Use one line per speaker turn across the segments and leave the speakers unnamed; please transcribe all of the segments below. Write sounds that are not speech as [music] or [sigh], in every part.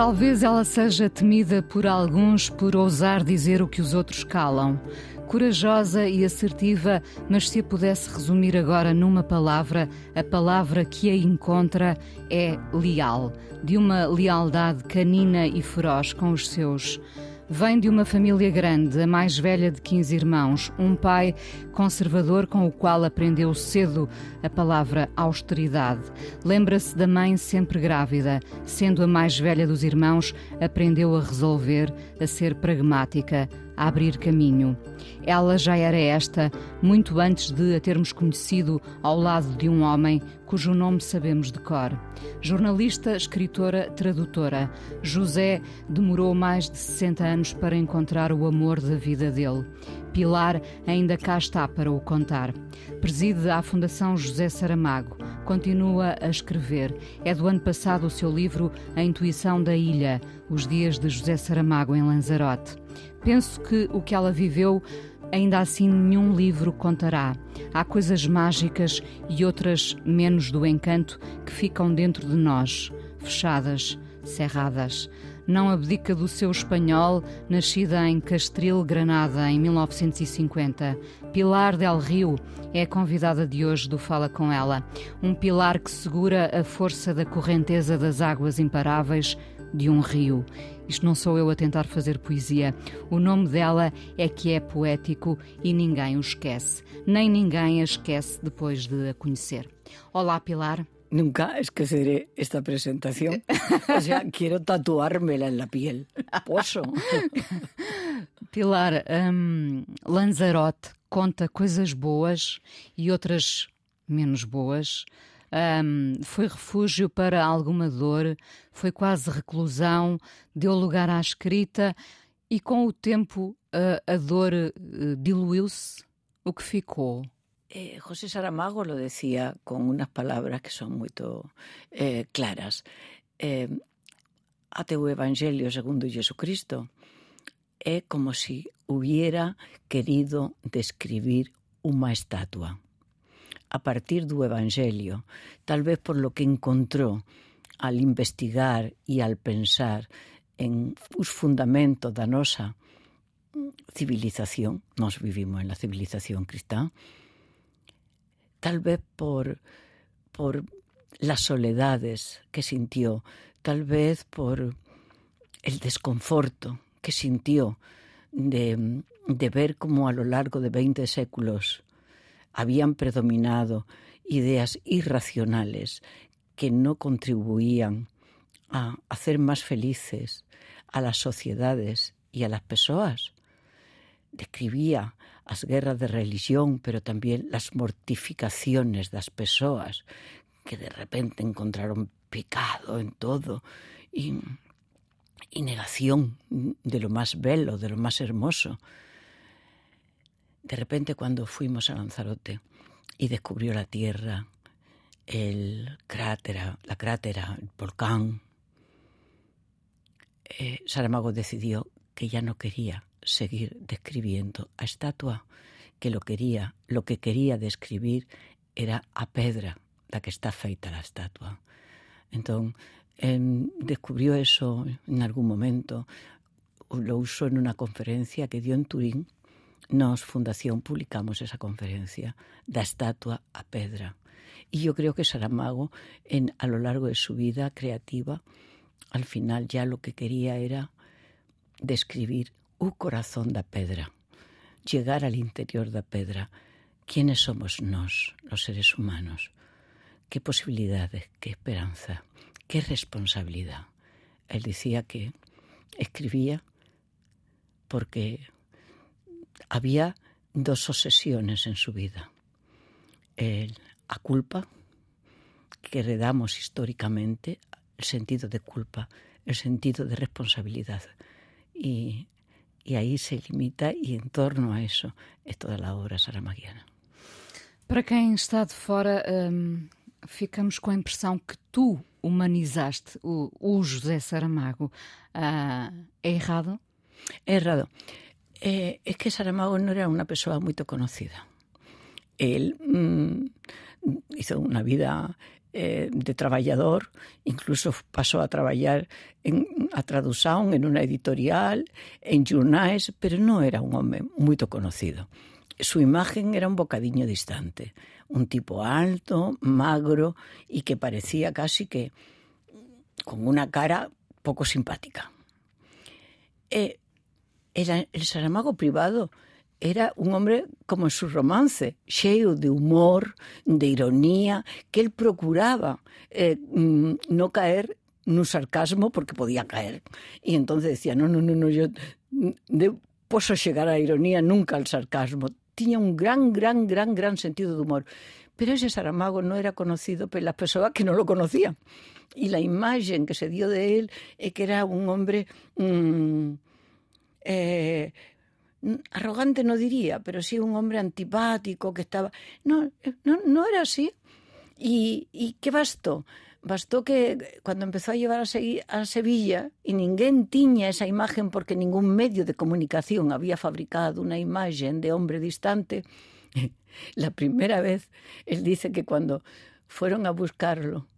Talvez ela seja temida por alguns por ousar dizer o que os outros calam. Corajosa e assertiva, mas se a pudesse resumir agora numa palavra, a palavra que a encontra é leal, de uma lealdade canina e feroz com os seus. Vem de uma família grande, a mais velha de 15 irmãos, um pai conservador com o qual aprendeu cedo a palavra austeridade. Lembra-se da mãe sempre grávida, sendo a mais velha dos irmãos, aprendeu a resolver, a ser pragmática, a abrir caminho. Ela já era esta muito antes de a termos conhecido ao lado de um homem cujo nome sabemos de cor. Jornalista, escritora, tradutora, José demorou mais de 60 anos para encontrar o amor da vida dele. Pilar ainda cá está para o contar. Preside a Fundação José Saramago. Continua a escrever. É do ano passado o seu livro A Intuição da Ilha, os dias de José Saramago em Lanzarote. Penso que o que ela viveu ainda assim nenhum livro contará. Há coisas mágicas e outras menos do encanto que ficam dentro de nós, fechadas, cerradas. Não abdica do seu espanhol, nascida em Castril, Granada, em 1950. Pilar del Rio é a convidada de hoje do Fala Com Ela. Um pilar que segura a força da correnteza das águas imparáveis de um rio. Isto não sou eu a tentar fazer poesia. O nome dela é que é poético e ninguém o esquece. Nem ninguém a esquece depois de a conhecer. Olá, Pilar.
Nunca esqueceré esta presentación. O sea, [laughs] quiero tatuármela en la piel. Posso. [laughs]
Pilar, um, Lanzarote conta coisas boas e outras menos boas. Um, foi refúgio para alguma dor, foi quase reclusão, deu lugar à escrita e com o tempo a dor uh, diluiu-se. O que ficou?
Eh, José Saramago lo decía con unas palabras que son muy eh, claras. Eh, teu Evangelio segundo Jesucristo é como si hubiera querido describir unha estatua a partir do Evangelio, tal vez por lo que encontrou al investigar e al pensar en os fundamentos da nosa civilización, nós vivimos en la civilización cristá, tal vez por, por las soledades que sintió, tal vez por el desconforto que sintió de, de ver como a lo largo de 20 séculos habían predominado ideas irracionales que no contribuían a hacer más felices a las sociedades y a las personas. Describía as guerras de religión, pero también las mortificaciones das persoas que de repente encontraron pecado en todo y, y negación de lo más bello, de lo más hermoso. De repente cuando fuimos a Lanzarote y descubrió la tierra, el cráter, la crátera, el volcán, eh, Saramago decidió que ya no quería seguir describiendo a estatua, que lo quería, lo que quería describir era a pedra da que está feita la estatua. Entón, eh, descubrió eso en algún momento, lo usó en una conferencia que dio en Turín, Nos, Fundación, publicamos esa conferencia da estatua a pedra. Y yo creo que Saramago, en, a lo largo de su vida creativa, al final ya lo que quería era describir un corazón da pedra, llegar al interior da pedra. ¿Quiénes somos nos, los seres humanos? ¿Qué posibilidades, qué esperanza, qué responsabilidad? Él decía que escribía porque había dos obsesiones en su vida. El, a culpa, que heredamos históricamente, el sentido de culpa el sentido de responsabilidad. Y, y ahí se limita y en torno a eso es toda la obra saramaguiana.
Para quem está de fora, hum, ficamos com a impressão que tu humanizaste o, o José Saramago. É errado?
É errado. Eh, es que Saramago no era una persona muy conocida. Él mmm, hizo una vida eh, de trabajador, incluso pasó a trabajar en, a traducción en una editorial, en jornales, pero no era un hombre muy conocido. Su imagen era un bocadillo distante, un tipo alto, magro y que parecía casi que con una cara poco simpática. Eh, el Saramago privado era un hombre como en su romance, lleno de humor, de ironía, que él procuraba eh, mm, no caer en un sarcasmo porque podía caer. Y entonces decía, no, no, no, no yo no puedo llegar a la ironía, nunca al sarcasmo. Tenía un gran, gran, gran, gran sentido de humor. Pero ese Saramago no era conocido por las personas que no lo conocían. Y la imagen que se dio de él es que era un hombre... Mmm, eh, arrogante no diría, pero sí un hombre antipático que estaba... No, no, no era así. ¿Y, y qué bastó? Bastó que cuando empezó a llevar a, Sevilla y ninguém tiña esa imagen porque ningún medio de comunicación había fabricado una imagen de hombre distante, [laughs] la primera vez él dice que cuando fueron a buscarlo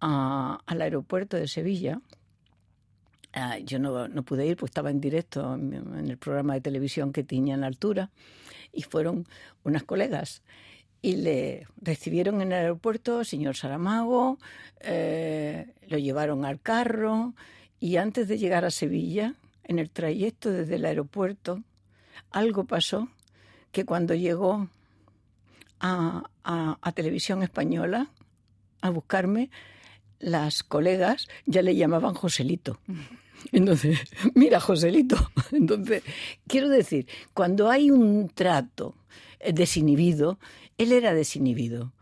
al aeropuerto de Sevilla, Ah, yo no, no, pude ir porque estaba en directo en, en, el programa de televisión que tenía en altura y fueron unas colegas y le recibieron en el aeropuerto, señor Saramago, eh, lo llevaron al carro y antes de llegar a Sevilla, en el trayecto desde el aeropuerto, algo pasó que cuando llegó a, a, a televisión española a buscarme, las colegas ya le llamaban Joselito. Entonces, [laughs] mira, Joselito. [laughs] Entonces, quiero decir, cuando hay un trato desinhibido, él era desinhibido.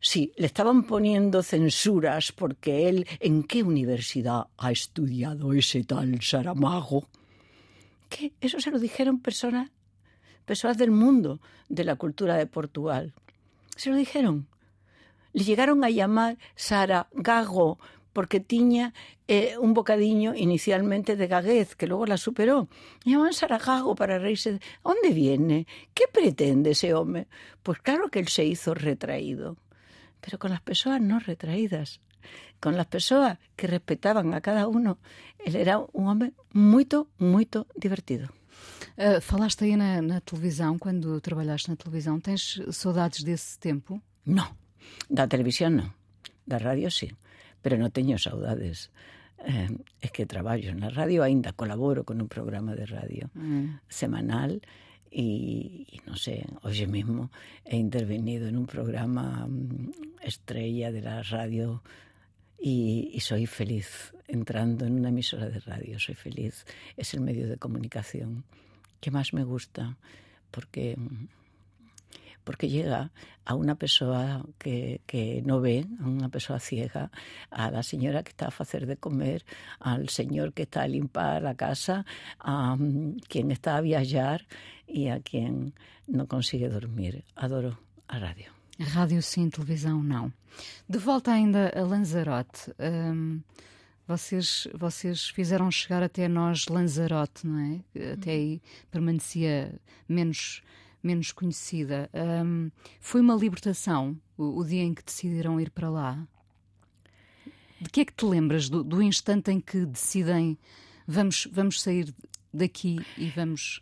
Sí, le estaban poniendo censuras porque él, ¿en qué universidad ha estudiado ese tal Saramago? ¿Qué? Eso se lo dijeron personas, personas del mundo de la cultura de Portugal. Se lo dijeron le llegaron a llamar Sara Gago porque tiña eh, un bocadiño inicialmente de gaguez, que luego la superó. Llaman Gago para reírse. ¿Dónde viene? ¿Qué pretende ese hombre? Pues claro que él se hizo retraído, pero con las personas no retraídas, con las personas que respetaban a cada uno. Él era un hombre muy, muy divertido.
Uh, falaste aí na, na televisão, quando trabalhaste na televisão. Tens saudades desse tempo?
Não. Da televisión non, da radio sí, pero non teño saudades. Eh, es que traballo na radio aínda colaboro con un programa de radio mm. semanal e, e non sei, hoxe mesmo he intervenido en un programa mm, estrella de la radio y, y, soy feliz entrando en una emisora de radio, soy feliz. Es el medio de comunicación que más me gusta porque mm, porque llega a una persona que, que no ve, a una persona ciega, a la señora que está a hacer de comer, al señor que está a limpar la casa, a um, quien está a viajar e a quien não consigue dormir. Adoro a rádio.
A rádio sim, televisão não. De volta ainda a Lanzarote. Um, vocês, vocês fizeram chegar até nós Lanzarote, não é? Até aí permanecia menos menos conhecida. Um, foi uma libertação o, o, dia em que decidiram ir para lá? De que é que te lembras do, do instante em que decidem vamos, vamos sair daqui e vamos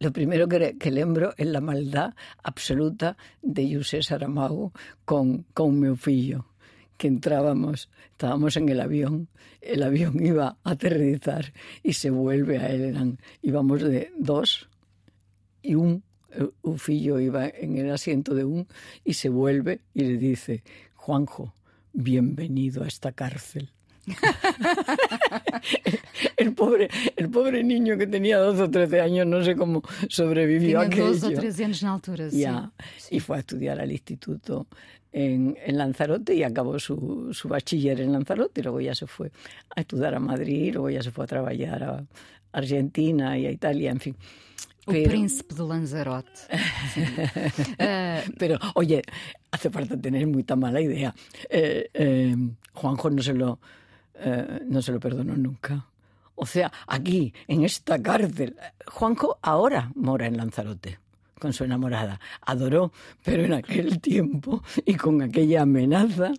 Lo primero que, que lembro é a maldade absoluta de José Saramago con, con meu fillo que entrábamos, estábamos en el avión, el avión iba a aterrizar y se vuelve a él, eran, íbamos de dos y un un fillo iba en el asiento de un y se vuelve y le dice, Juanjo, bienvenido a esta cárcel. [laughs] el, pobre, el pobre niño que tenía 12 o 13 años, no sé cómo sobrevivió
Tenía
aquello.
12 o 13 años na altura,
ya, sí. Y fue a estudiar al instituto en, en Lanzarote y acabó su, su, bachiller en Lanzarote. Y luego ya se fue a estudiar a Madrid, luego ya se fue a trabajar a Argentina y a Italia, en fin.
Pero... O príncipe de Lanzarote. [laughs]
uh... Pero, oye, hace falta tener muy tan mala idea. Eh, eh, Juanjo no se lo, eh, no se lo perdonó nunca. O sea, aquí, en esta cárcel, Juanjo ahora mora en Lanzarote con su enamorada. Adoró, pero en aquel tiempo e con aquella amenaza,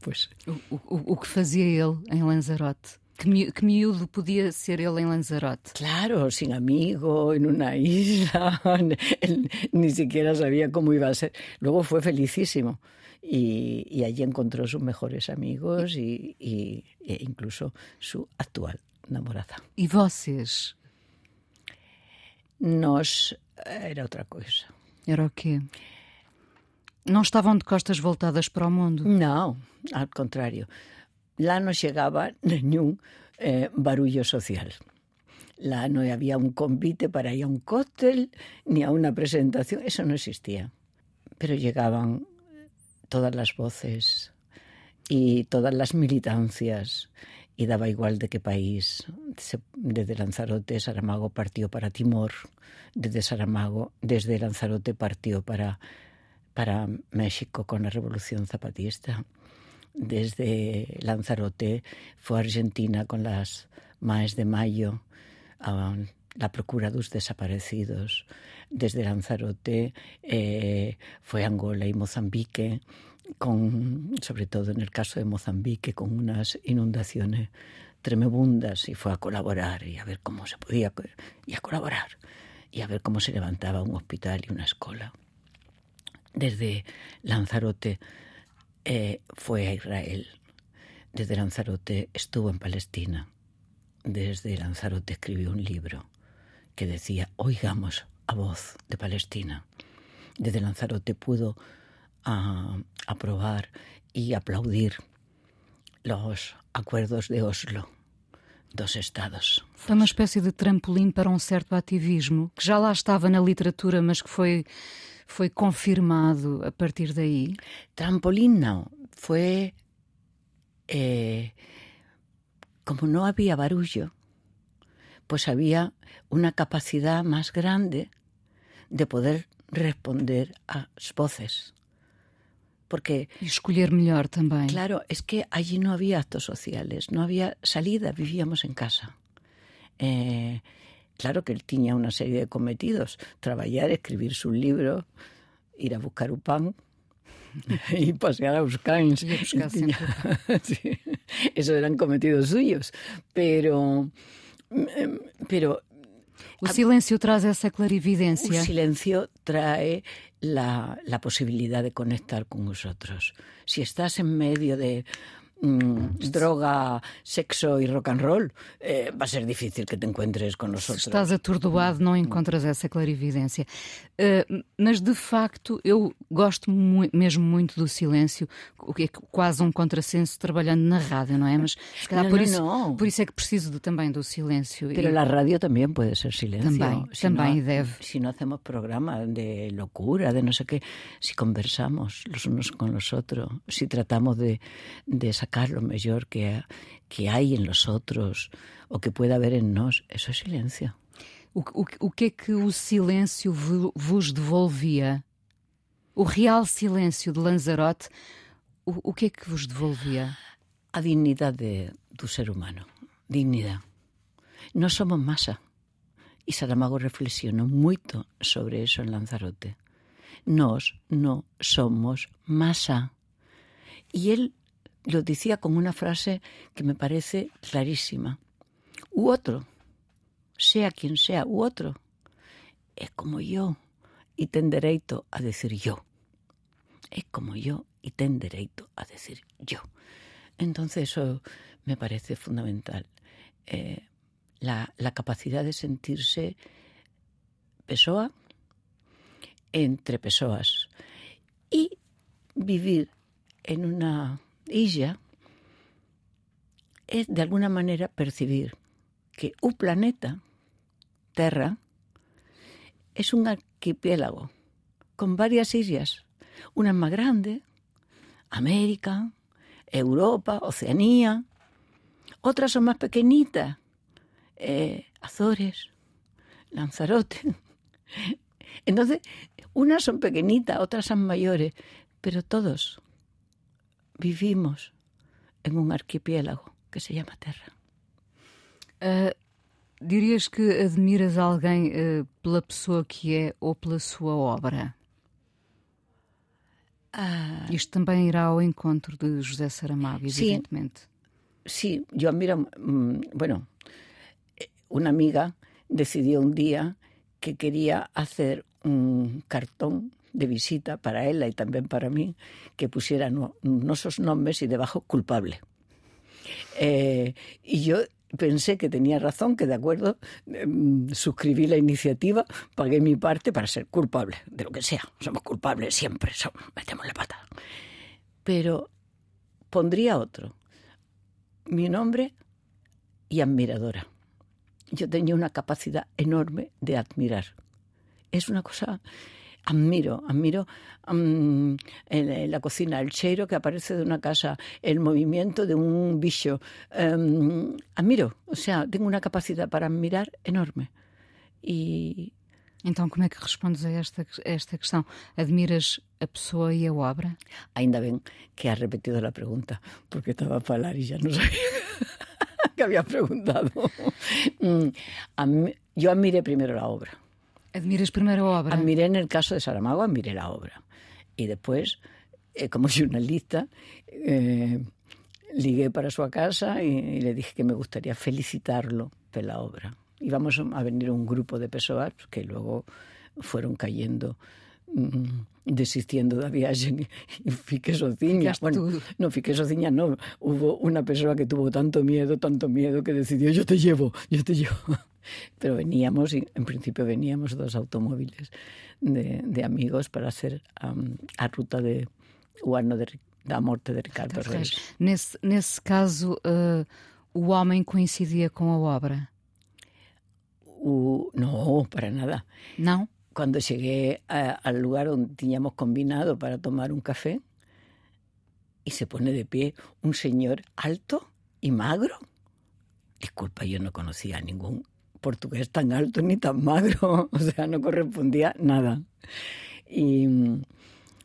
pues...
O, o, o que fazia ele em Lanzarote? Que, mi, que miúdo podia ser ele em Lanzarote?
Claro, sin amigo, en una isla, [laughs] ni siquiera sabía cómo iba a ser. Luego fue felicísimo y, y allí encontró sus mejores amigos y, y, e incluso su actual namorada.
E vocês?
Nós era outra coisa.
Era o quê? Não estavam de costas voltadas para o mundo?
Não, ao contrário. Lá não chegava [laughs] nenhum eh, barulho social. Lá não havia um convite para ir a um cóctel, ni a uma apresentação, isso não existia. Pero llegaban todas as voces e todas as militancias y daba igual de qué país. Desde Lanzarote, Saramago partió para Timor, desde Saramago, desde Lanzarote partió para, para México con la Revolución Zapatista. Desde Lanzarote fue a Argentina con las Maes de Mayo, a la procura de los desaparecidos. Desde Lanzarote eh, fue a Angola y Mozambique con, sobre todo en el caso de Mozambique, con unas inundaciones tremebundas y fue a colaborar y a ver cómo se podía, y a colaborar, y a ver cómo se levantaba un hospital y una escuela. Desde Lanzarote eh, fue a Israel, desde Lanzarote estuvo en Palestina, desde Lanzarote escribió un libro que decía, oigamos a voz de Palestina. Desde Lanzarote pudo a aprobar y aplaudir los acuerdos de Oslo dos Estados.
Foi uma espécie de trampolim para um certo ativismo que já lá estava na literatura, mas que foi, foi confirmado a partir daí?
Trampolín não. Foi. Eh, como não havia barulho, pues había una capacidad más grande de poder responder a las voces. Porque...
Y escolher melhor también.
Claro, es que allí no había actos sociales, no había salida, vivíamos en casa. Eh, claro que él tenía una serie de cometidos, trabajar, escribir su libro, ir a buscar un pan, [laughs] y pasear a cães. [laughs] sí, eso eran cometidos suyos. Pero, pero
o silencio trae esa clarividencia.
El silencio trae la, la, posibilidad de conectar con nosotros. Si estás en medio de mmm, droga, sexo e rock and roll, eh, vai ser difícil que te encontres con nosotros.
Estás atordoado, não encontras essa clarividência. Uh, mas, de facto, eu gosto mu mesmo muito do silêncio, o que é quase um contrassenso trabalhando na rádio, não é? Mas, se calhar,
no,
por,
no,
isso,
no.
por isso é que preciso de, também do silêncio.
Pero e... a rádio também pode ser silêncio.
Também,
si
também
no,
deve.
Se não hacemos programa de locura, de não sei o quê, se conversamos los unos con los otros, se tratamos de, de sacar sacar lo mejor que, que hay en los otros o que pueda haber en nós, eso é silencio.
O, o, o que é que o silêncio vos devolvia? O real silêncio de Lanzarote, o, o que é que vos devolvia?
A dignidade do ser humano. Dignidade. Nós somos masa. E Saramago reflexionou moito sobre eso en Lanzarote. Nós non somos masa. E el lo decía con una frase que me parece clarísima. U otro, sea quien sea, u otro, es como yo y ten derecho a decir yo. Es como yo y ten derecho a decir yo. Entonces eso me parece fundamental. Eh, la, la, capacidad de sentirse pessoa entre pessoas y vivir en una ella es de alguna manera percibir que un planeta, Terra, es un archipiélago con varias islas, Una es más grande, América, Europa, Oceanía. Otras son más pequeñitas, eh, Azores, Lanzarote. [laughs] Entonces, unas son pequeñitas, otras son mayores, pero todos vivimos en un arquipiélago que se llama Terra.
Uh, dirias que admiras alguém uh, pela pessoa que é ou pela sua obra?
Ah,
Isto também irá ao encontro de José Saramago, evidentemente.
Sí, yo admiro, mm, bueno, una amiga decidió un día que quería hacer un cartón de visita para ella y también para mí, que pusiera no, nuestros nombres y debajo culpable. Eh, y yo pensé que tenía razón, que de acuerdo, eh, suscribí la iniciativa, pagué mi parte para ser culpable, de lo que sea. Somos culpables siempre, metemos la pata. Pero pondría otro, mi nombre y admiradora. Yo tenía una capacidad enorme de admirar. Es una cosa admiro, admiro um, en, en, la cocina el cheiro que aparece de una casa, el movimiento de un bicho. Um, admiro, o sea, tengo una capacidad para admirar enorme. E
então, como é que respondes a esta, a esta questão? Admiras a pessoa e a obra?
Ainda bem que has repetido a pergunta, porque estava a falar e já não sabia [laughs] que había preguntado. [laughs] Yo admiré primero la obra.
¿Admiras primero obra?
Admiré en el caso de Saramago, admiré la obra. Y después, eh, como [laughs] jornalista, eh, ligué para su casa y, le dije que me gustaría felicitarlo por la obra. Íbamos a venir un grupo de personas que luego fueron cayendo mmm, desistiendo da viaxe e fiqué sociña. Bueno, no fiqué sociña, no. Hubo una persona que tuvo tanto miedo, tanto miedo, que decidió, yo te llevo, yo te llevo. [laughs] Pero veníamos, y en principio veníamos dos automóviles de, de amigos para hacer um, a ruta de o ano de, da morte de Ricardo
então,
Reis.
Nesse, nesse caso, uh, o homem coincidia com a obra?
O, no, para nada.
Não?
Cuando llegué a, al lugar donde teníamos combinado para tomar un café y se pone de pie un señor alto y magro. Disculpa, yo no conocía a ningún portugués tan alto ni tan magro, [laughs] o sea, no correspondía nada. Y,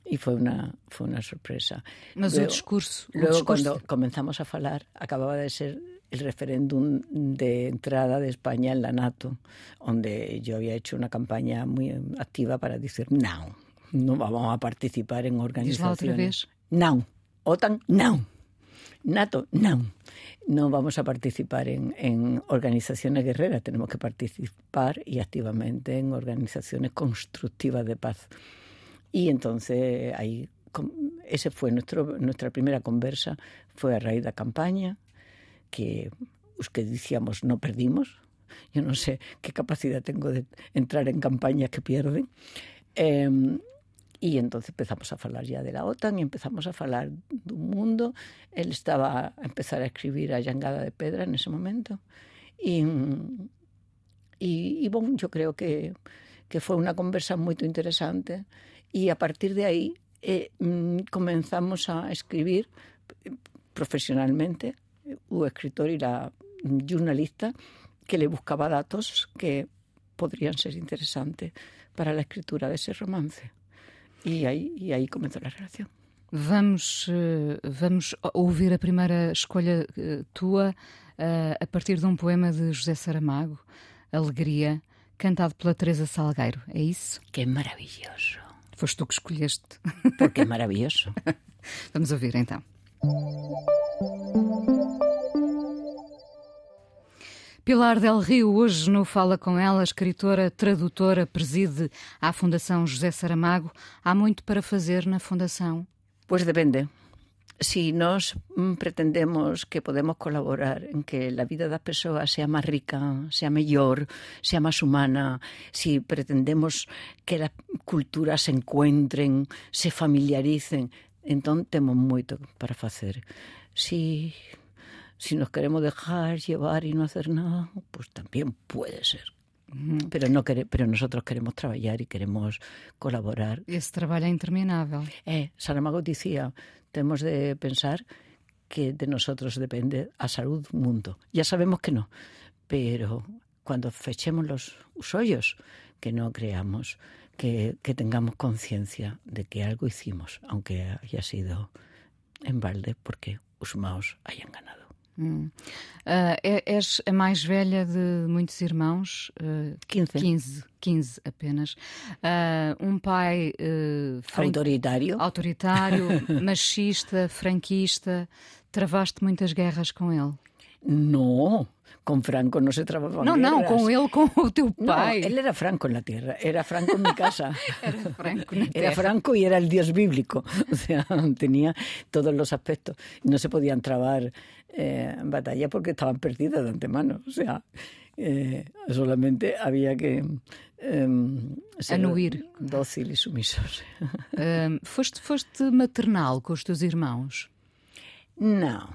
y fue, una, fue una sorpresa.
Mas
luego,
o discurso. O
luego
discurso...
cuando comenzamos a hablar, acababa de ser el referéndum de entrada de España en la NATO, donde yo había hecho una campaña muy activa para decir no, no vamos a participar en organizaciones. No, OTAN, no. NATO, no. No vamos a participar en, en, organizaciones guerreras, tenemos que participar y activamente en organizaciones constructivas de paz. Y entonces ahí, ese fue nuestro, nuestra primera conversa, fue a raíz de la campaña, que los que decíamos no perdimos. Yo no sé qué capacidad tengo de entrar en campañas que pierden. Eh, y entonces empezamos a hablar ya de la OTAN y empezamos a hablar de un mundo. Él estaba a empezar a escribir a Llangada de Pedra en ese momento. Y, y, y bueno, yo creo que, que fue una conversa muy interesante. Y a partir de ahí eh, comenzamos a escribir profesionalmente un escritor y la jornalista que le buscaba datos que podrían ser interesantes para la escritura de ese romance. Y ahí, y ahí comenzó la relación.
Vamos, vamos ouvir a primeira escolha tua a partir de um poema de José Saramago, Alegria, cantado pela Teresa Salgueiro. É isso?
Que maravilhoso.
Foste tu que escolheste.
Porque é [laughs] maravilhoso.
Vamos ouvir então. Pilar Del Rio, hoje no Fala Com Ela, escritora, tradutora, preside a Fundação José Saramago. Há muito para fazer na Fundação?
Pois depende. Si nós pretendemos que podemos colaborar en que a vida das persoas sea máis rica, sea mellor, sea máis humana, si pretendemos que as culturas se encuentren, se familiaricen, entón temos moito para facer. Si si nos queremos dejar llevar y no hacer nada, pues también puede ser pero no quere, pero nosotros queremos traballar e queremos colaborar.
Esse trabalho é interminável.
É, Saramago dicía, temos de pensar que de nosotros depende a salud do mundo. Ya sabemos que no, pero cuando fechemos los, os ollos, que no creamos, que, que tengamos conciencia de que algo hicimos, aunque haya sido en balde, porque os maus hayan ganado.
Hum. Uh, és a mais velha de muitos irmãos?
Uh, 15.
15, 15 apenas. Uh, um pai. Uh,
autoritário.
Autoritário, [laughs] machista, franquista. Travaste muitas guerras com ele?
Não. Con Franco no se trabajaba
No,
guerras.
no, con él, con tu pai.
No, él era Franco en la tierra, era Franco en mi casa. [laughs]
era Franco en la
Era Franco y era el dios bíblico. [laughs] O sea, tenía todos los aspectos. No se podían trabar eh, en batalla porque estaban perdidas de antemano. O sea, eh, solamente había que eh, ser
Anuir.
dócil y sumisos. [laughs]
Um, foste, foste maternal com os teus irmãos?
No,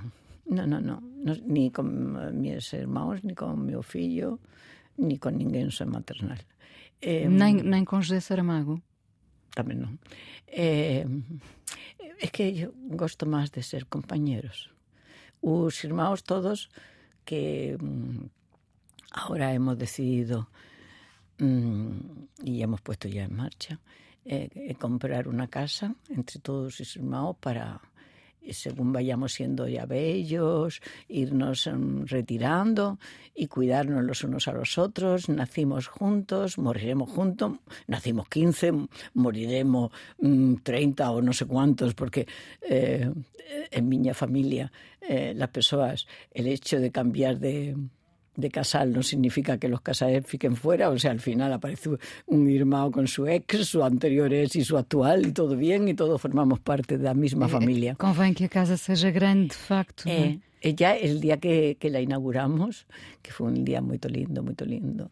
No, no, no, no ni con eh, mis irmãos, ni con meu fillo, ni con ninguén xa maternal.
Eh, nem, nem con José Saramago?
Tamén non. Eh, é que eu gosto máis de ser compañeros. Os irmãos todos que mm, ahora hemos decidido mmm, y hemos puesto ya en marcha eh, eh comprar una casa entre todos os irmãos para según vayamos siendo ya bellos, irnos um, retirando y cuidarnos los unos a los otros. Nacimos juntos, moriremos juntos, nacimos 15, moriremos um, 30 o no sé cuántos, porque eh, en mi familia eh, las personas, el hecho de cambiar de de casal no significa que los casales fiquen fuera, o sea, al final aparece un irmão con su ex, su anterior ex y su actual, y todo bien, y todos formamos parte de la misma familia.
Convém que a casa seja grande, de facto.
Eh, ella, el día que, que, la inauguramos, que fue un día muy lindo, muy lindo,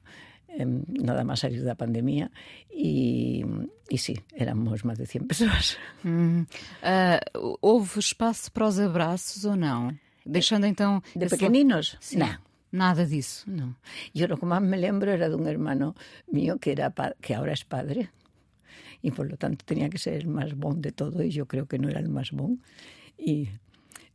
eh, nada más salir de la pandemia, y, y sí, éramos más de 100 personas. [laughs]
Hum. Uh, houve espaço para os abraços ou não? Deixando então...
De pequeninos?
Sim.
Não.
Nada disso.
No. Yo lo que más me lembro era de un hermano mío que, era que ahora es padre y por lo tanto tenía que ser el más bon de todo y yo creo que no era el más bon. Y,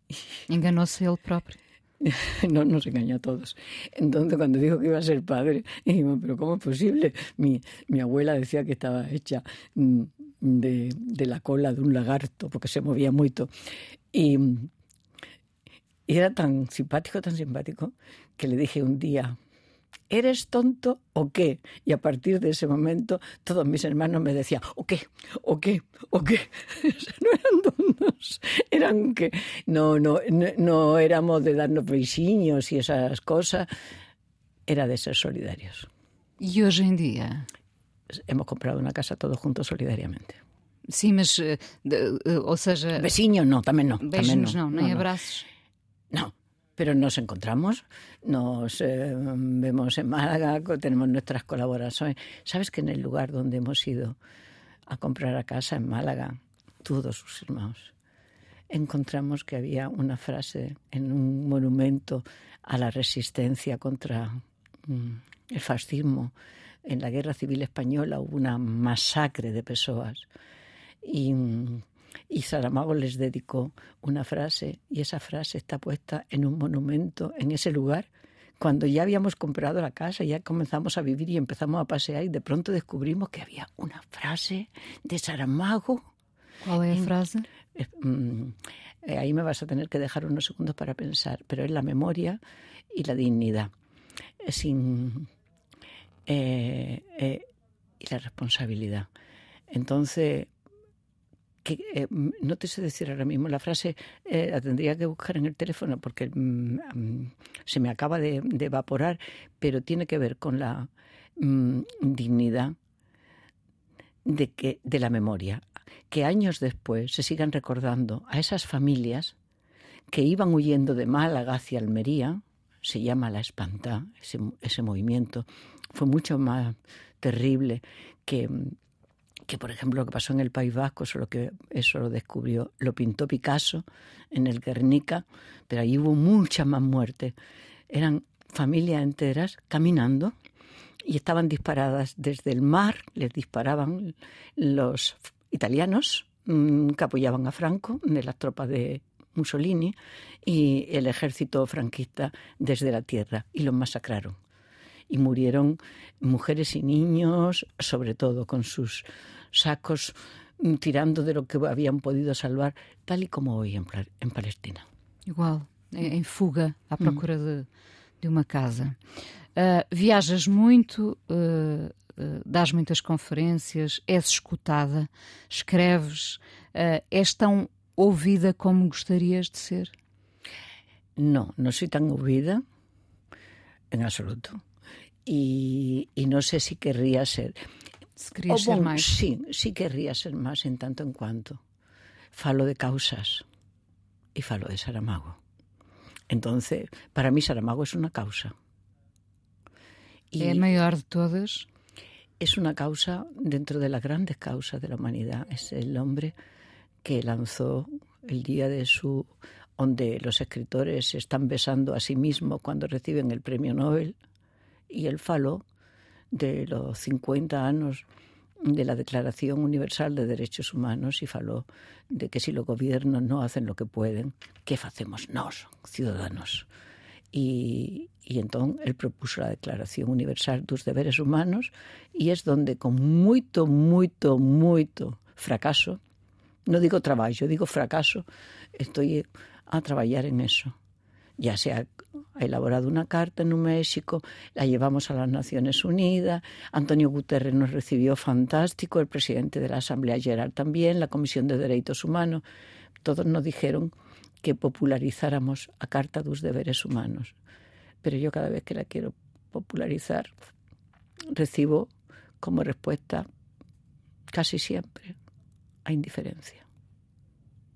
y... Enganó-se él propio. [laughs]
No, nos engañó a todos. Entonces, cuando dijo que iba a ser padre, dijimos, pero ¿cómo es posible? Mi, mi abuela decía que estaba hecha de, de, la cola de un lagarto, porque se movía mucho. Y, y era tan simpático, tan simpático, que le dije un día, ¿eres tonto o qué? Y a partir de ese momento todos mis hermanos me decían, ¿o qué? ¿O qué? ¿O qué? [laughs] no eran tontos, eran que no, no, no, no éramos de darnos beijinhos y esas cosas, era de ser solidarios.
¿Y hoy en día?
Hemos comprado una casa todos juntos solidariamente.
Sim, mas, de, de, ou seja...
Beijinhos no, tamén no.
Beijinhos nem abraços.
No, pero nos encontramos, nos eh, vemos en Málaga, tenemos nuestras colaboraciones. ¿Sabes que en el lugar donde hemos ido a comprar a casa en Málaga, todos sus hermanos, encontramos que había una frase en un monumento a la resistencia contra mm, el fascismo. En la Guerra Civil Española hubo una masacre de personas y y Saramago les dedicó una frase y esa frase está puesta en un monumento en ese lugar. Cuando ya habíamos comprado la casa, ya comenzamos a vivir y empezamos a pasear y de pronto descubrimos que había una frase de Saramago.
¿Cuál es la frase?
Eh, eh, ahí me vas a tener que dejar unos segundos para pensar, pero es la memoria y la dignidad, sin eh, y la responsabilidad. Entonces, que eh, no te sé decir ahora mismo la frase, eh, la tendría que buscar en el teléfono porque mm, se me acaba de, evaporar, pero tiene que ver con la mm, dignidad de, que, de la memoria. Que años después se sigan recordando a esas familias que iban huyendo de Málaga hacia Almería, se llama La Espantá, ese, ese movimiento, fue mucho más terrible que que por ejemplo lo que pasó en el País Vasco, solo que eso lo descubrió, lo pintó Picasso en el Guernica, pero ahí hubo muchas más muertes. Eran familias enteras caminando y estaban disparadas desde el mar, les disparaban los italianos mm, que apoyaban a Franco, de las tropas de Mussolini, y el ejército franquista desde la tierra, y los masacraron. Y murieron mujeres y niños, sobre todo con sus sacos mm, tirando de lo que habían podido salvar, tal y como hoy en, en Palestina.
Igual, em fuga à procura mm. de, de uma casa. Uh, viajas muito, uh, uh, dás muitas conferências, és escutada, escreves, és tão ouvida como gostarias de ser?
No, no soy tan ouvida en absoluto. Y, y no sé si querría ser.
Querías ser máis?
Sí, sí querría ser máis en tanto en cuanto. Falo de causas e falo de Saramago. Entonces, para mí Saramago es una causa.
¿Es la mayor de todas?
Es una causa dentro de las grandes causas de la humanidad. Es el hombre que lanzó el día de su donde los escritores se están besando a sí mismos cuando reciben el premio Nobel y él faló de los 50 años de la Declaración Universal de Derechos Humanos y faló de que si los gobiernos no hacen lo que pueden, ¿qué hacemos nos, ciudadanos? Y, y entón el propuso a Declaración Universal dos Deberes Humanos e es donde con moito, moito, moito fracaso, non digo traballo, digo fracaso, estoy a traballar en eso. Ya se ha, elaborado una carta en México, la llevamos a las Naciones Unidas, Antonio Guterres nos recibió fantástico, el presidente de la Asamblea General también, la Comisión de Derechos Humanos, todos nos dijeron que popularizáramos a Carta dos Deberes Humanos. Pero yo cada vez que la quiero popularizar recibo como respuesta casi siempre a indiferencia.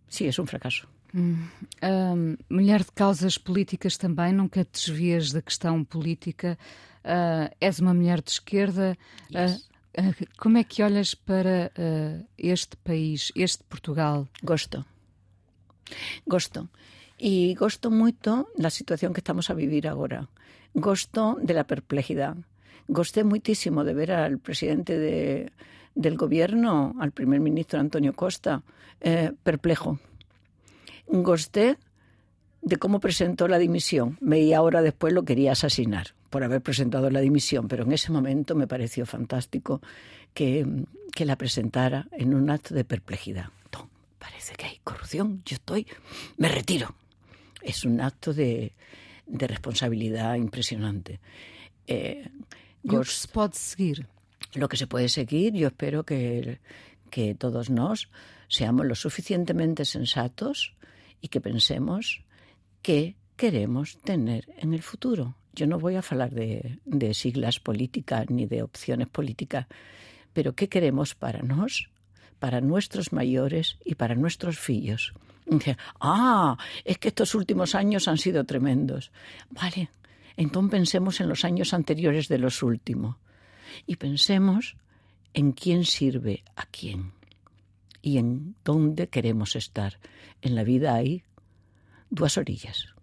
Sí, es un fracaso.
Hum, hum, mulher de causas políticas também, nunca te desvias da questão política. Uh, és uma mulher de esquerda.
Ah, yes.
Uh, uh, como é que olhas para este país, este Portugal?
Gosto. Gosto. E gosto muito da situação que estamos a vivir agora. Gosto de la perplejidad. Gosté muitísimo de ver al presidente de, del gobierno, al primer ministro Antonio Costa, eh, perplejo. Perplejo. Gosté de cómo presentó la dimisión. Media hora después lo quería asesinar por haber presentado la dimisión, pero en ese momento me pareció fantástico que, que la presentara en un acto de perplejidad parece que hay corrupción, yo estoy, me retiro. Es un acto de, de responsabilidad impresionante.
Eh, ¿Lo que se puede seguir?
Lo que se puede seguir, yo espero que, que todos nos seamos lo suficientemente sensatos y que pensemos qué queremos tener en el futuro. Yo no voy a hablar de, siglas políticas ni de opciones políticas, pero qué queremos para nos para nuestros mayores y para nuestros fillos. Ah, es que estos últimos años han sido tremendos. Vale, entonces pensemos en los años anteriores de los últimos y pensemos en quién sirve a quién y en dónde queremos estar. En la vida hay dos orillas,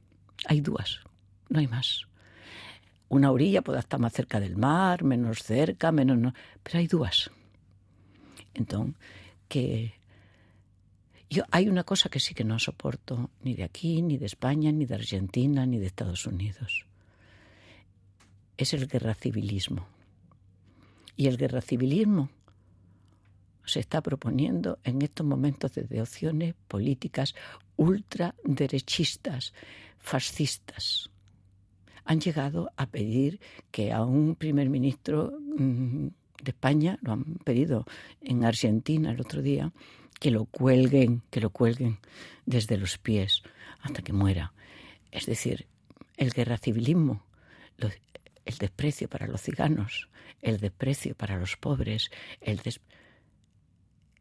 hay dos, no hay más. Una orilla puede estar más cerca del mar, menos cerca, menos no, pero hay dos. Entonces, que yo hay una cosa que sí que no soporto ni de aquí, ni de España, ni de Argentina, ni de Estados Unidos. Es el guerracivilismo. Y el guerracivilismo se está proponiendo en estos momentos desde opciones políticas ultraderechistas, fascistas. Han llegado a pedir que a un primer ministro mmm, de España, lo han pedido en Argentina el otro día, que lo cuelguen, que lo cuelguen desde los pies hasta que muera. Es decir, el guerra civilismo, el desprecio para los ciganos, el desprecio para los pobres, el,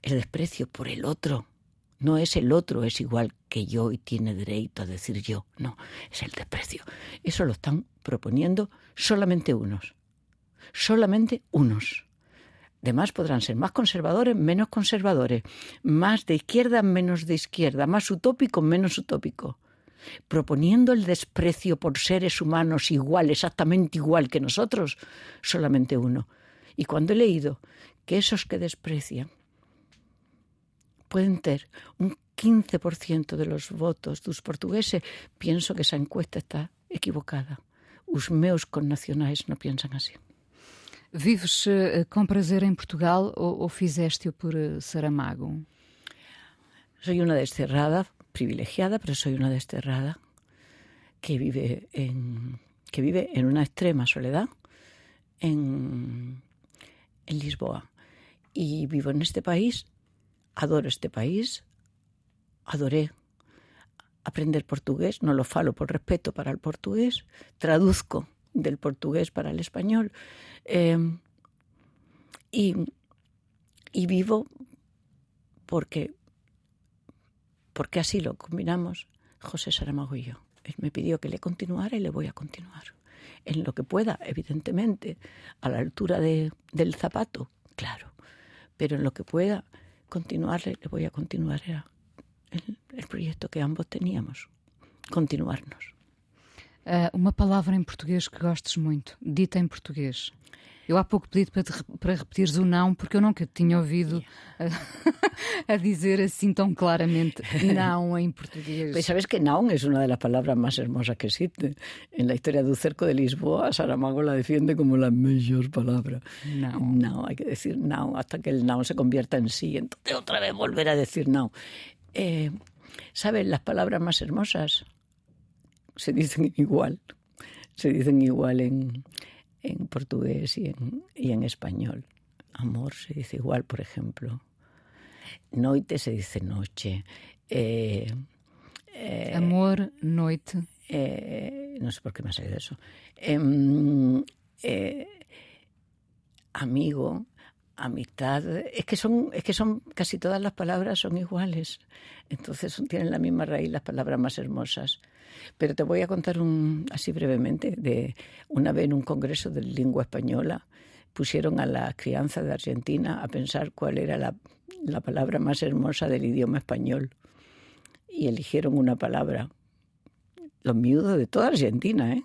el desprecio por el otro. No es el otro, es igual que yo y tiene derecho a decir yo. No, es el desprecio. Eso lo están proponiendo solamente unos. Solamente unos. Demás podrán ser más conservadores, menos conservadores, más de izquierda, menos de izquierda, más utópico, menos utópico. proponiendo el desprecio por seres humanos igual, exactamente igual que nosotros, solamente uno. Y cuando he leído que esos que desprecian pueden ter un 15% de los votos dos portugueses, pienso que esa encuesta está equivocada. Os meus connacionais non piensan así.
Vives uh, com prazer em Portugal ou, ou fizeste-o por uh, Saramago?
Soy una desterrada, privilegiada, pero soy una desterrada que vive en, que vive en una extrema soledad en, en Lisboa. Y vivo en este país, adoro este país, adoré aprender portugués, no lo falo por respeto para el portugués, traduzco del portugués para el español. Eh, y, y, vivo porque, porque así lo combinamos. José Saramago y yo. Él me pidió que le continuara y le voy a continuar. En lo que pueda, evidentemente, a la altura de, del zapato, claro, pero en lo que pueda continuarle, le voy a continuar. Era el, el proyecto que ambos teníamos, continuarnos.
Uh, uma palavra em português que gostes muito, dita em português. Eu há pouco pedi para, para repetires o não, porque eu nunca te tinha ouvido a, [laughs] a, dizer assim tão claramente não em português.
Pues sabes que não é uma das palavras mais hermosas que existe. En la historia do cerco de Lisboa, Saramago la defiende como la mejor palabra.
No.
No, hay que decir no hasta que el no se convierta en sí. Entonces otra vez volver a decir no. Eh, ¿Sabes? Las palabras más hermosas se dicen igual. Se dicen igual en, en portugués y en, y en español. Amor se dice igual, por ejemplo. Noite se dice noche. Eh,
eh, Amor, noite.
Eh, no sé por qué me ha salido eso. amigo, amistad, es que son, es que son casi todas las palabras son iguales. Entonces tienen la misma raíz las palabras más hermosas. Pero te voy a contar así brevemente de una vez en un congreso de lengua española pusieron a la crianza de Argentina a pensar cuál era la, la palabra más hermosa del idioma español y eligieron una palabra. Los miudos de toda Argentina, ¿eh?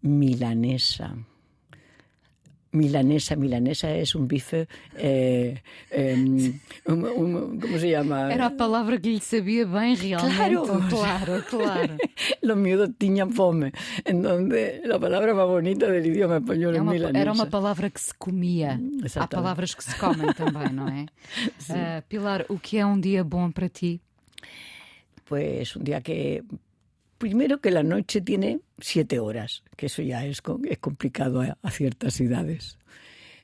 Milanesa. Milanesa, milanesa es un bife. Eh, eh, um, um, ¿Cómo se llama?
Era a palavra que lhe sabia bem, realmente.
Claro,
claro, claro. [laughs]
Los miúdos tiñan fome. Entonces, la palabra más bonita del idioma español
é uma,
milanesa.
Era uma palavra que se comia. Há palavras que se comem também, não é? [laughs] Uh, Pilar, o que é um dia bom para ti?
Pues un día que Primero que la noche tiene siete horas, que eso ya es, es complicado a, ciertas edades.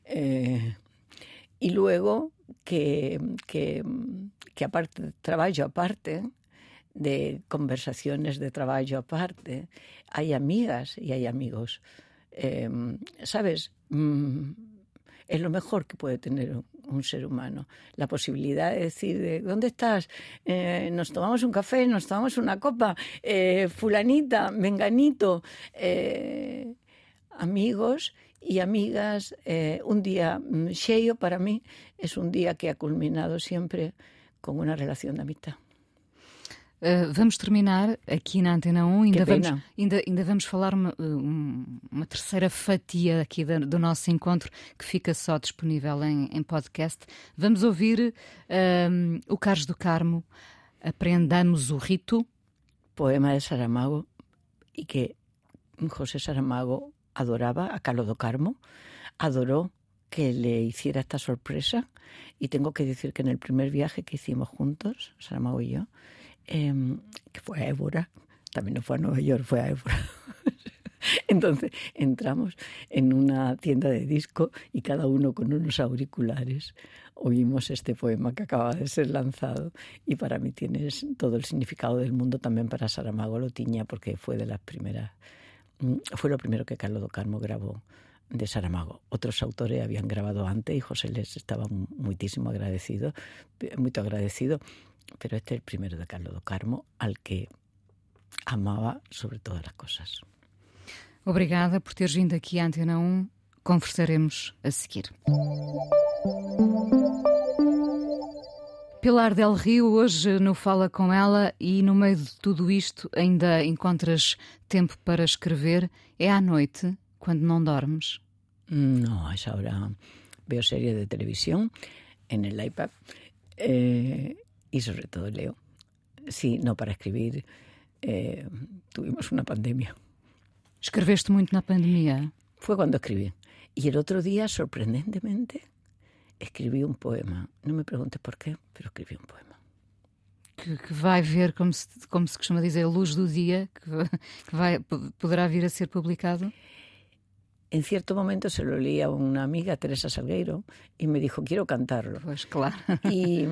Eh, y luego que, que, que trabajo aparte, de conversaciones de trabajo aparte, hay amigas y hay amigos. Eh, ¿Sabes? Mm, es lo mejor que puede tener un, ser humano. La posibilidad de decir, de, ¿dónde estás? Eh, nos tomamos un café, nos tomamos una copa, eh, fulanita, menganito, eh, amigos y amigas. eh, un día cheio para mí es un día que ha culminado siempre con una relación de amistad.
Uh, vamos terminar aqui na Antena 1. Ainda, vamos, ainda, ainda vamos falar uma, uma terceira fatia aqui do, do, nosso encontro que fica só disponível em, em podcast. Vamos ouvir um, o Carlos do Carmo, Aprendamos o Rito.
Poema de Saramago e que José Saramago adoraba a Carlos do Carmo, adoró que le hiciera esta sorpresa y tengo que decir que en el primer viaje que hicimos juntos, Saramago y yo, eh, que fue a Évora, también no fue a Nueva York, fue a Évora. [laughs] Entonces entramos en una tienda de disco y cada uno con unos auriculares oímos este poema que acaba de ser lanzado y para mí tiene todo el significado del mundo, también para Saramago lo tiña porque fue de las primeras, fue lo primero que Carlos do Carmo grabó de Saramago. Otros autores habían grabado antes y José les estaba muchísimo agradecido, muy agradecido, pero este es el primero de Carlos do Carmo al que amaba sobre todas las cosas.
Obrigada por teres vindo aqui à Antena 1. Conversaremos a seguir. Pilar Del Rio, hoje no Fala com ela e no meio de tudo isto ainda encontras tempo para escrever. É à noite, quando não dormes?
No, a esa hora veo series de televisión en el iPad eh, y sobre todo leo. Sí, no para escribir. Eh, tuvimos una pandemia.
Escreveste muito na pandemia?
Fue cuando escribí. Y el otro día, sorprendentemente, escribí un poema. No me preguntes por qué, pero escribí un poema.
Que, que vai ver, como se, como se costuma dizer, a luz do dia, que, que vai, poderá vir a ser publicado?
En cierto momento se lo leí a una amiga, Teresa Salgueiro, y me dijo, quiero cantarlo.
Pues claro. [laughs]
Y,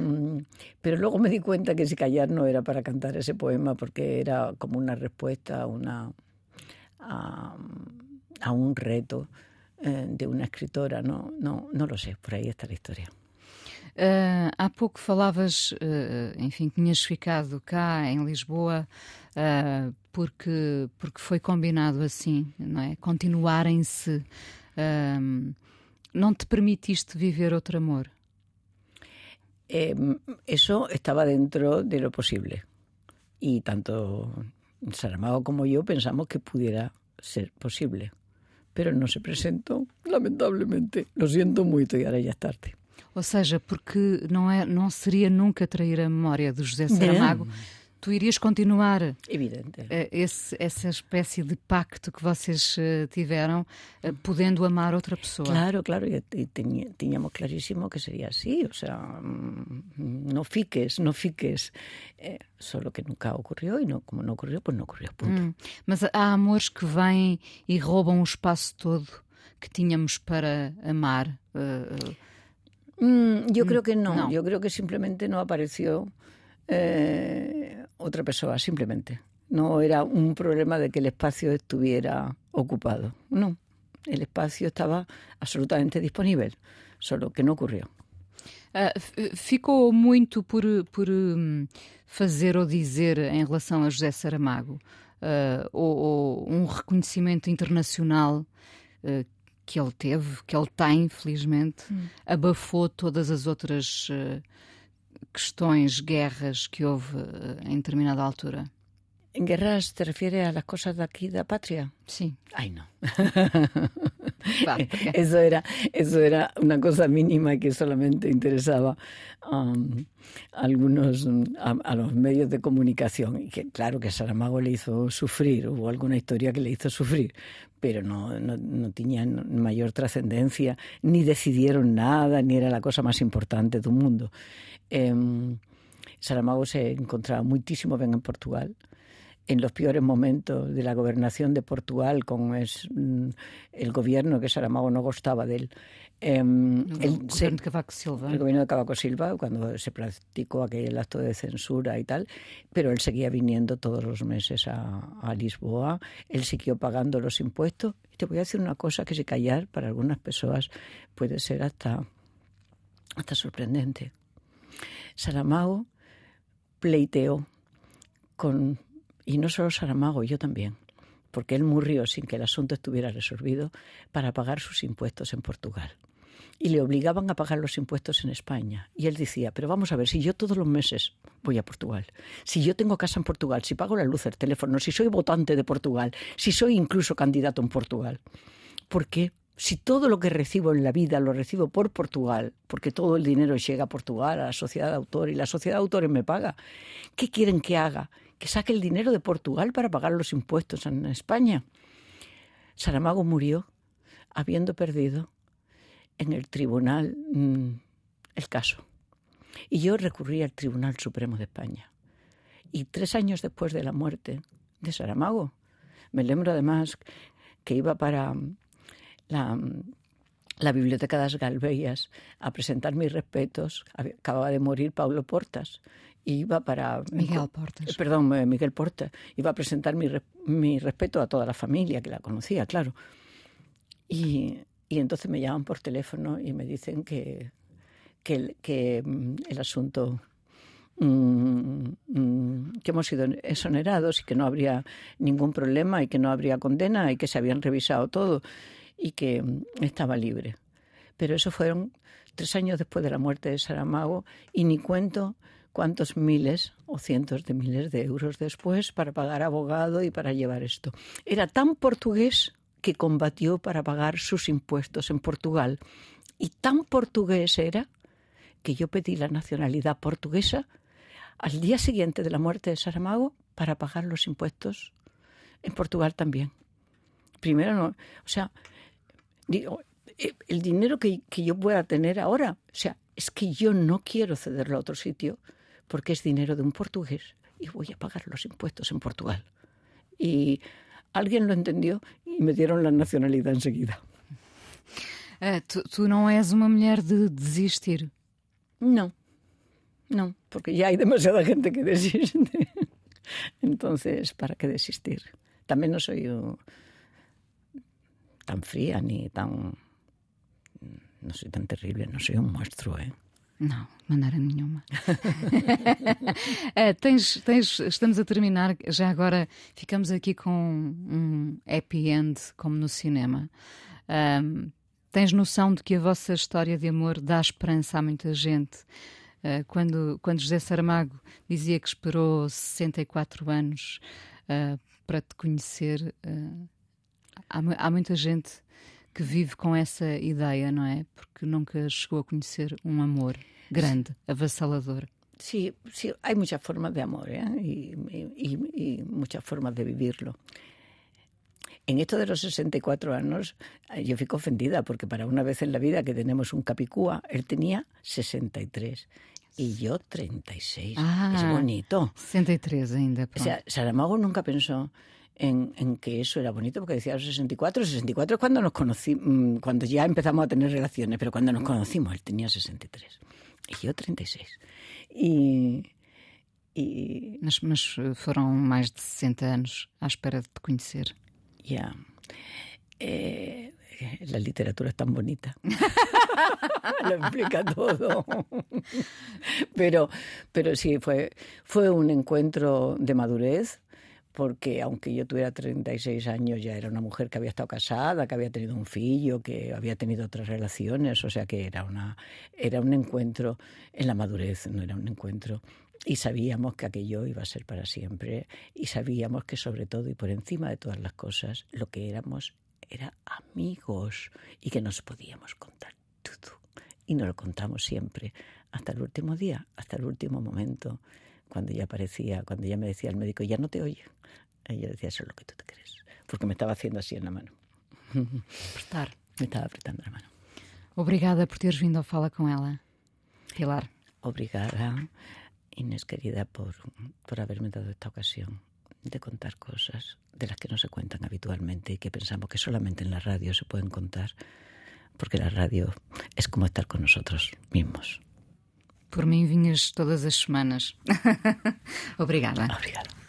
pero luego me di cuenta que si callar no era para cantar ese poema, porque era como una respuesta a, una, a, a un reto eh, de una escritora. No, no, no lo sé, por aí está a história.
Uh, há pouco falavas, uh, enfim, tinhas ficado cá em Lisboa uh, porque, porque foi combinado assim, não é? Continuarem-se. não te permitiste viver outro amor?
Eh, eso estaba dentro de lo posible. Y tanto Saramago como yo pensamos que pudiera ser posible. Pero no se presentó, lamentablemente. Lo siento mucho y ahora ya es tarde.
Ou seja, porque não, é, não seria nunca trair a memória de José Saramago. Não. Tu irias continuar
Evidente.
Eh, esse, essa espécie de pacto que vocês eh, tiveram, eh, podendo amar outra pessoa.
Claro, claro, tínhamos clarísimo que seria assim, o sea, não fiques, não fiques. Eh, solo que nunca ocorreu e não, como não ocorreu, pues não ocorreu, ponto. Hum,
mas há amores que vêm e roubam o espaço todo que tínhamos para amar. Uh,
Mm, yo creo que no. no. Yo creo que simplemente no apareció eh, otra persona, simplemente. No era un problema de que el espacio estuviera ocupado. No, el espacio estava absolutamente disponível, solo que não ocorreu.
Uh, ficou muito por, por um, fazer ou dizer em relação a José Saramago, uh, ou, ou, um reconhecimento internacional uh, que ele teve, que ele tem, felizmente, hum. abafou todas as outras uh, questões, guerras que houve uh, em determinada altura?
¿En guerras te refieres a las cosas de aquí de la patria?
Sí.
Ay, no. [laughs] [laughs] eso, era, eso era una cosa mínima que solamente interesaba um, algunos, a, a, los medios de comunicación. Y que claro que Saramago le hizo sufrir, hubo alguna historia que le hizo sufrir, pero no, no, no tenían mayor trascendencia, ni decidieron nada, ni era la cosa más importante del mundo. Eh, Saramago se encontraba muchísimo bien en Portugal en los peores momentos de la gobernación de Portugal con es, mm, el gobierno que Saramago no gustaba de él.
Eh, el, el, se, gobierno de Cavaco Silva.
El gobierno de Cavaco Silva, cuando se practicó aquel acto de censura y tal, pero él seguía viniendo todos los meses a, a Lisboa, él siguió pagando los impuestos. Y te voy a decir una cosa que si callar para algunas personas puede ser hasta, hasta sorprendente. Saramago pleiteó con y no solo Saramago, yo también, porque él murió sin que el asunto estuviera resolvido para pagar sus impuestos en Portugal. Y le obligaban a pagar los impuestos en España. Y él decía, pero vamos a ver, si yo todos los meses voy a Portugal, si yo tengo casa en Portugal, si pago la luz, el teléfono, si soy votante de Portugal, si soy incluso candidato en Portugal, ¿por qué si todo lo que recibo en la vida lo recibo por Portugal, porque todo el dinero llega a Portugal, a la sociedad de autores, y la sociedad de autores me paga, ¿qué quieren que haga? Que saque el dinero de Portugal para pagar los impuestos en España. Saramago murió habiendo perdido en el tribunal mmm, el caso. Y yo recurrí al Tribunal Supremo de España. Y tres años después de la muerte de Saramago, me lembro además que iba para la, la Biblioteca das Galveias a presentar mis respetos. Acababa de morir Paulo Portas iba para...
Miguel Portas.
Eh, perdón, eh, Miguel Portas. Iba a presentar mi, mi respeto a toda la familia que la conocía, claro. Y, y entonces me llaman por teléfono y me dicen que, que, que mm, el asunto mm, mm, que hemos sido exonerados y que no habría ningún problema y que no habría condena y que se habían revisado todo y que estaba libre. Pero eso fueron tres años después de la muerte de Saramago, y ni cuento cuántos miles o cientos de miles de euros después para pagar abogado y para llevar esto. Era tan portugués que combatió para pagar sus impuestos en Portugal. Y tan portugués era que yo pedí la nacionalidad portuguesa al día siguiente de la muerte de Saramago para pagar los impuestos en Portugal también. Primero no, o sea, digo, eh, el dinero que, que yo pueda tener ahora, o sea, es que yo no quiero cederlo a otro sitio porque es dinero de un portugués y voy a pagar los impuestos en Portugal. Y alguien lo entendió y me dieron la nacionalidad enseguida.
Uh, tu, tu não és uma mulher de desistir?
No, no, porque ya hay demasiada gente que [laughs] desiste. Entonces, ¿para qué desistir? También no soy uh, tan fría ni tan... No soy tan terrible, no soy un monstruo, ¿eh?
Não, de maneira nenhuma. uh, [laughs] tens, tens, estamos a terminar, já agora ficamos aqui com um happy end, como no cinema. Tens noção de que a vossa história de amor dá esperança a muita gente? Uh, quando, quando José Saramago dizia que esperou 64 anos uh, para te conhecer, há, há muita gente que vive com essa ideia, não é? Porque nunca chegou a conhecer um amor grande, avassalador.
Sí, sí, hay muchas formas de amor ¿eh? y, y, y, muchas formas de vivirlo. En esto de los 64 años, yo fico ofendida porque para una vez en la vida que tenemos un capicúa, él tenía 63 y yo 36.
Ah,
es bonito.
63 ainda. Pronto.
O sea, Saramago nunca pensó en, en, que eso era bonito, porque decía los 64, 64 es cuando nos conocimos, cuando ya empezamos a tener relaciones, pero cuando nos conocimos, él tenía 63 y yo 36. E, e...
Mas, mas foram mais de 60 anos à espera de te conhecer.
Ya. Yeah. La literatura es tan bonita. [laughs] Lo explica todo. pero, pero sí, fue, fue un encuentro de madurez porque aunque yo tuviera 36 años ya era una mujer que había estado casada, que había tenido un fillo, que había tenido otras relaciones, o sea que era una era un encuentro en la madurez, no era un encuentro. Y sabíamos que aquello iba a ser para siempre y sabíamos que sobre todo y por encima de todas las cosas lo que éramos era amigos y que nos podíamos contar todo. Y nos lo contamos siempre hasta el último día, hasta el último momento cuando ya aparecía, cuando ya me decía el médico, ya no te oye. Y yo decía, eso es lo que tú te crees. Porque me estaba haciendo así en la mano.
Apertar. [laughs]
Me estaba apretando la mano.
Obrigada por teres vindo a Fala com ela, Pilar.
Obrigada, Inés querida, por, por haberme dado esta ocasión de contar cosas de las que no se cuentan habitualmente y que pensamos que solamente en la radio se pueden contar, porque la radio es como estar con nosotros mismos.
Por mim vinhas todas as semanas. [laughs] Obrigada.
Obrigada.